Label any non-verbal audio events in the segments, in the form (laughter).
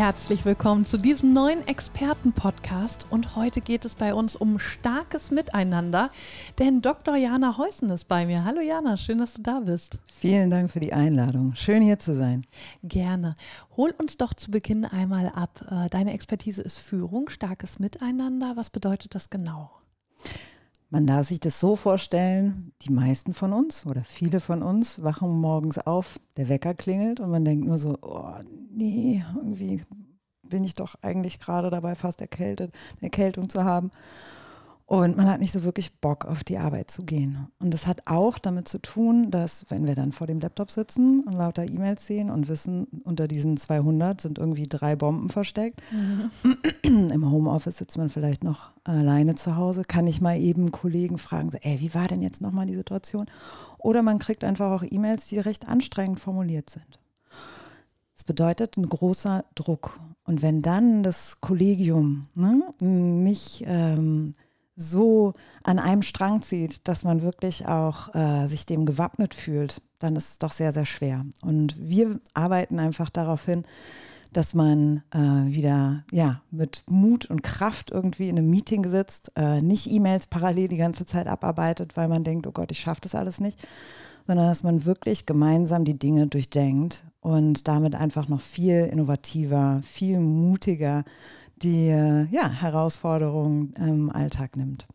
Herzlich willkommen zu diesem neuen Experten-Podcast und heute geht es bei uns um starkes Miteinander, denn Dr. Jana Heusen ist bei mir. Hallo Jana, schön, dass du da bist. Vielen Dank für die Einladung. Schön hier zu sein. Gerne. Hol uns doch zu Beginn einmal ab. Äh, deine Expertise ist Führung, starkes Miteinander. Was bedeutet das genau? Man darf sich das so vorstellen, die meisten von uns oder viele von uns wachen morgens auf, der Wecker klingelt und man denkt nur so, oh nee, irgendwie bin ich doch eigentlich gerade dabei, fast erkältet, eine Erkältung zu haben. Und man hat nicht so wirklich Bock, auf die Arbeit zu gehen. Und das hat auch damit zu tun, dass wenn wir dann vor dem Laptop sitzen und lauter E-Mails sehen und wissen, unter diesen 200 sind irgendwie drei Bomben versteckt. Mhm. Im Homeoffice sitzt man vielleicht noch alleine zu Hause, kann ich mal eben Kollegen fragen, so, ey, wie war denn jetzt nochmal die Situation? Oder man kriegt einfach auch E-Mails, die recht anstrengend formuliert sind. Das bedeutet ein großer Druck. Und wenn dann das Kollegium ne, nicht ähm, so an einem Strang zieht, dass man wirklich auch äh, sich dem gewappnet fühlt, dann ist es doch sehr, sehr schwer. Und wir arbeiten einfach darauf hin, dass man äh, wieder ja mit Mut und Kraft irgendwie in einem Meeting sitzt, äh, nicht E-Mails parallel die ganze Zeit abarbeitet, weil man denkt, oh Gott, ich schaffe das alles nicht, sondern dass man wirklich gemeinsam die Dinge durchdenkt und damit einfach noch viel innovativer, viel mutiger die äh, ja, Herausforderungen im Alltag nimmt.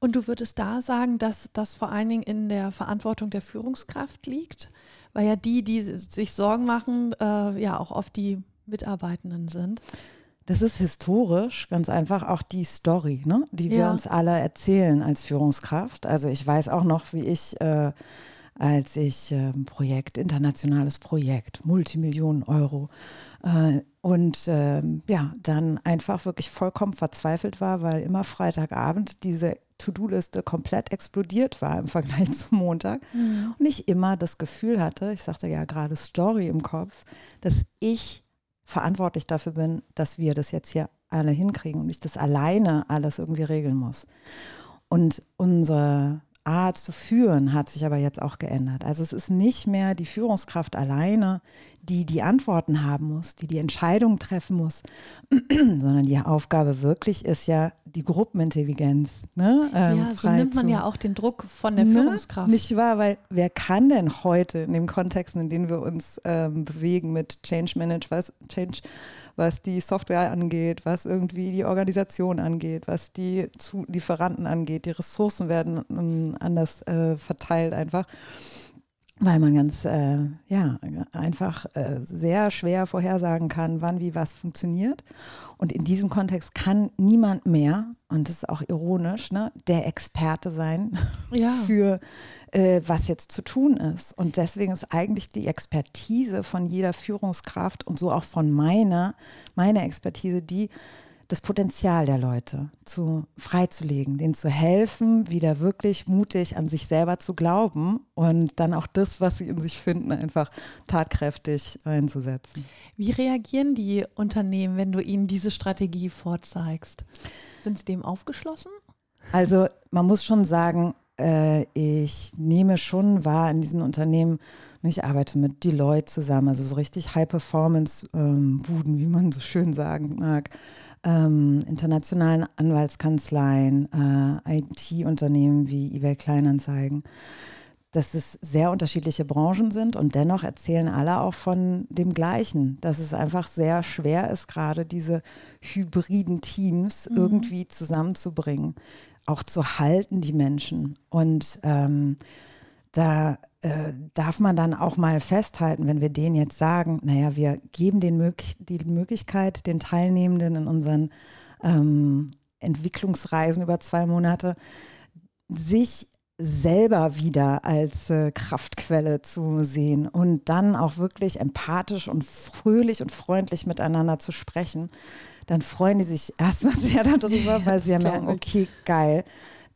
Und du würdest da sagen, dass das vor allen Dingen in der Verantwortung der Führungskraft liegt, weil ja die, die sich Sorgen machen, äh, ja auch oft die Mitarbeitenden sind. Das ist historisch ganz einfach auch die Story, ne? die wir ja. uns alle erzählen als Führungskraft. Also ich weiß auch noch, wie ich äh, als ich äh, Projekt, internationales Projekt, Multimillionen Euro äh, und äh, ja, dann einfach wirklich vollkommen verzweifelt war, weil immer Freitagabend diese To-Do-Liste komplett explodiert war im Vergleich (laughs) zum Montag mhm. und ich immer das Gefühl hatte, ich sagte ja gerade Story im Kopf, dass ich verantwortlich dafür bin, dass wir das jetzt hier alle hinkriegen und ich das alleine alles irgendwie regeln muss. Und unsere Art zu führen hat sich aber jetzt auch geändert. Also es ist nicht mehr die Führungskraft alleine, die die Antworten haben muss, die die Entscheidung treffen muss, (clears throat) sondern die Aufgabe wirklich ist ja die Gruppenintelligenz. Ne? Ähm, ja, so nimmt man zu, ja auch den Druck von der ne? Führungskraft. Nicht wahr, weil wer kann denn heute in dem Kontext, in dem wir uns ähm, bewegen mit Change Management, was, Change, was die Software angeht, was irgendwie die Organisation angeht, was die Lieferanten angeht, die Ressourcen werden ähm, anders äh, verteilt einfach weil man ganz, äh, ja, einfach äh, sehr schwer vorhersagen kann, wann wie was funktioniert. Und in diesem Kontext kann niemand mehr, und das ist auch ironisch, ne, der Experte sein ja. (laughs) für äh, was jetzt zu tun ist. Und deswegen ist eigentlich die Expertise von jeder Führungskraft und so auch von meiner, meiner Expertise, die das Potenzial der Leute zu freizulegen, denen zu helfen, wieder wirklich mutig an sich selber zu glauben und dann auch das, was sie in sich finden, einfach tatkräftig einzusetzen. Wie reagieren die Unternehmen, wenn du ihnen diese Strategie vorzeigst? Sind sie dem aufgeschlossen? Also man muss schon sagen, äh, ich nehme schon wahr in diesen Unternehmen, ich arbeite mit Deloitte zusammen, also so richtig High-Performance-Buden, ähm, wie man so schön sagen mag ähm, internationalen Anwaltskanzleien, äh, IT-Unternehmen wie eBay Kleinanzeigen, dass es sehr unterschiedliche Branchen sind und dennoch erzählen alle auch von dem Gleichen, dass es einfach sehr schwer ist, gerade diese hybriden Teams mhm. irgendwie zusammenzubringen, auch zu halten, die Menschen. Und ähm, da äh, darf man dann auch mal festhalten, wenn wir denen jetzt sagen, naja, wir geben den möglich die Möglichkeit, den Teilnehmenden in unseren ähm, Entwicklungsreisen über zwei Monate, sich selber wieder als äh, Kraftquelle zu sehen und dann auch wirklich empathisch und fröhlich und freundlich miteinander zu sprechen, dann freuen die sich (laughs) erstmal sehr darüber, weil sie ja merken, okay, geil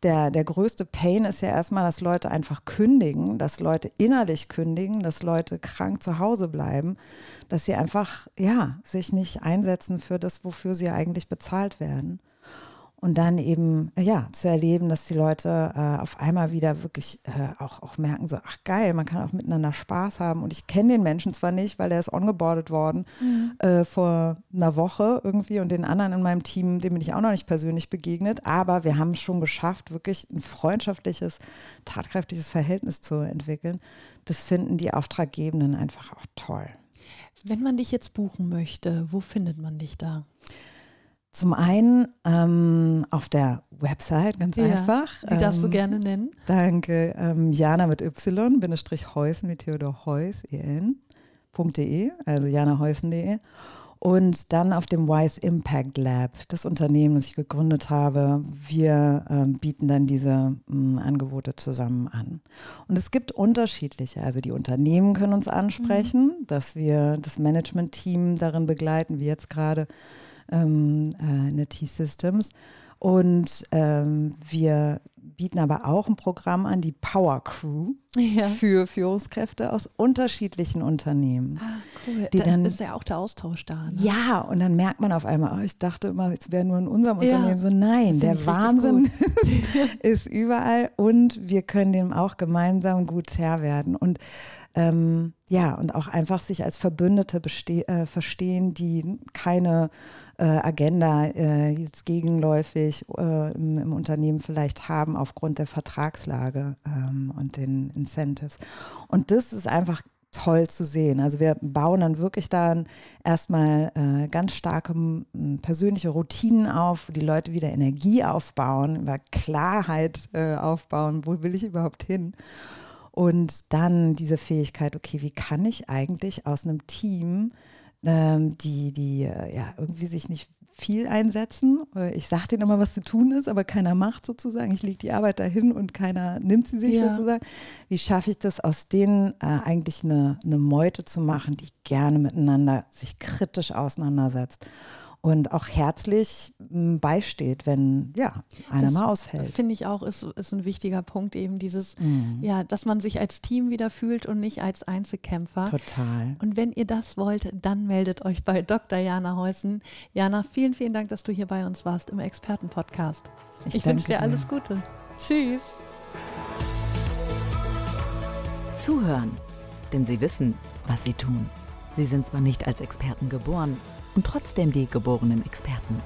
der, der größte Pain ist ja erstmal, dass Leute einfach kündigen, dass Leute innerlich kündigen, dass Leute krank zu Hause bleiben, dass sie einfach, ja, sich nicht einsetzen für das, wofür sie eigentlich bezahlt werden und dann eben ja zu erleben, dass die Leute äh, auf einmal wieder wirklich äh, auch, auch merken, so ach geil, man kann auch miteinander Spaß haben und ich kenne den Menschen zwar nicht, weil er ist ongeboardet worden mhm. äh, vor einer Woche irgendwie und den anderen in meinem Team, dem bin ich auch noch nicht persönlich begegnet, aber wir haben es schon geschafft, wirklich ein freundschaftliches, tatkräftiges Verhältnis zu entwickeln. Das finden die Auftraggebenden einfach auch toll. Wenn man dich jetzt buchen möchte, wo findet man dich da? Zum einen ähm, auf der Website, ganz ja, einfach. Die darfst ähm, du gerne nennen. Danke. Ähm, Jana mit Y, Bindestrich Heusen wie Theodor Heuss, en.de, also janaheusen.de. Und dann auf dem Wise Impact Lab, das Unternehmen, das ich gegründet habe. Wir ähm, bieten dann diese mh, Angebote zusammen an. Und es gibt unterschiedliche. Also die Unternehmen können uns ansprechen, mhm. dass wir das Management-Team darin begleiten, wie jetzt gerade ähm, äh, in der T-Systems. Und ähm, wir bieten aber auch ein Programm an, die Power Crew ja. für Führungskräfte aus unterschiedlichen Unternehmen. Ah, cool. Die da dann, ist ja auch der Austausch da. Ne? Ja, und dann merkt man auf einmal, oh, ich dachte immer, es wäre nur in unserem ja. Unternehmen. So, nein, der Wahnsinn (laughs) ist überall und wir können dem auch gemeinsam gut Herr werden. Und ähm, ja, und auch einfach sich als Verbündete äh, verstehen, die keine äh, Agenda äh, jetzt gegenläufig äh, im, im, Unternehmen vielleicht haben aufgrund der Vertragslage ähm, und den Incentives. Und das ist einfach toll zu sehen. Also wir bauen dann wirklich dann erstmal äh, ganz starke persönliche Routinen auf, wo die Leute wieder Energie aufbauen, über Klarheit äh, aufbauen, wo will ich überhaupt hin. Und dann diese Fähigkeit, okay, wie kann ich eigentlich aus einem Team, ähm, die, die äh, ja irgendwie sich nicht viel einsetzen. Äh, ich sage denen immer, was zu tun ist, aber keiner macht sozusagen. Ich lege die Arbeit dahin und keiner nimmt sie sich ja. sozusagen. Wie schaffe ich das, aus denen äh, eigentlich eine, eine Meute zu machen, die gerne miteinander sich kritisch auseinandersetzt? Und auch herzlich beisteht, wenn ja einer das mal ausfällt. Finde ich auch, ist, ist ein wichtiger Punkt, eben dieses, mhm. ja, dass man sich als Team wieder fühlt und nicht als Einzelkämpfer. Total. Und wenn ihr das wollt, dann meldet euch bei Dr. Jana Heusen. Jana, vielen, vielen Dank, dass du hier bei uns warst im Expertenpodcast. Ich, ich wünsche dir alles Gute. Tschüss. Zuhören, denn sie wissen, was sie tun. Sie sind zwar nicht als Experten geboren, und trotzdem die geborenen Experten.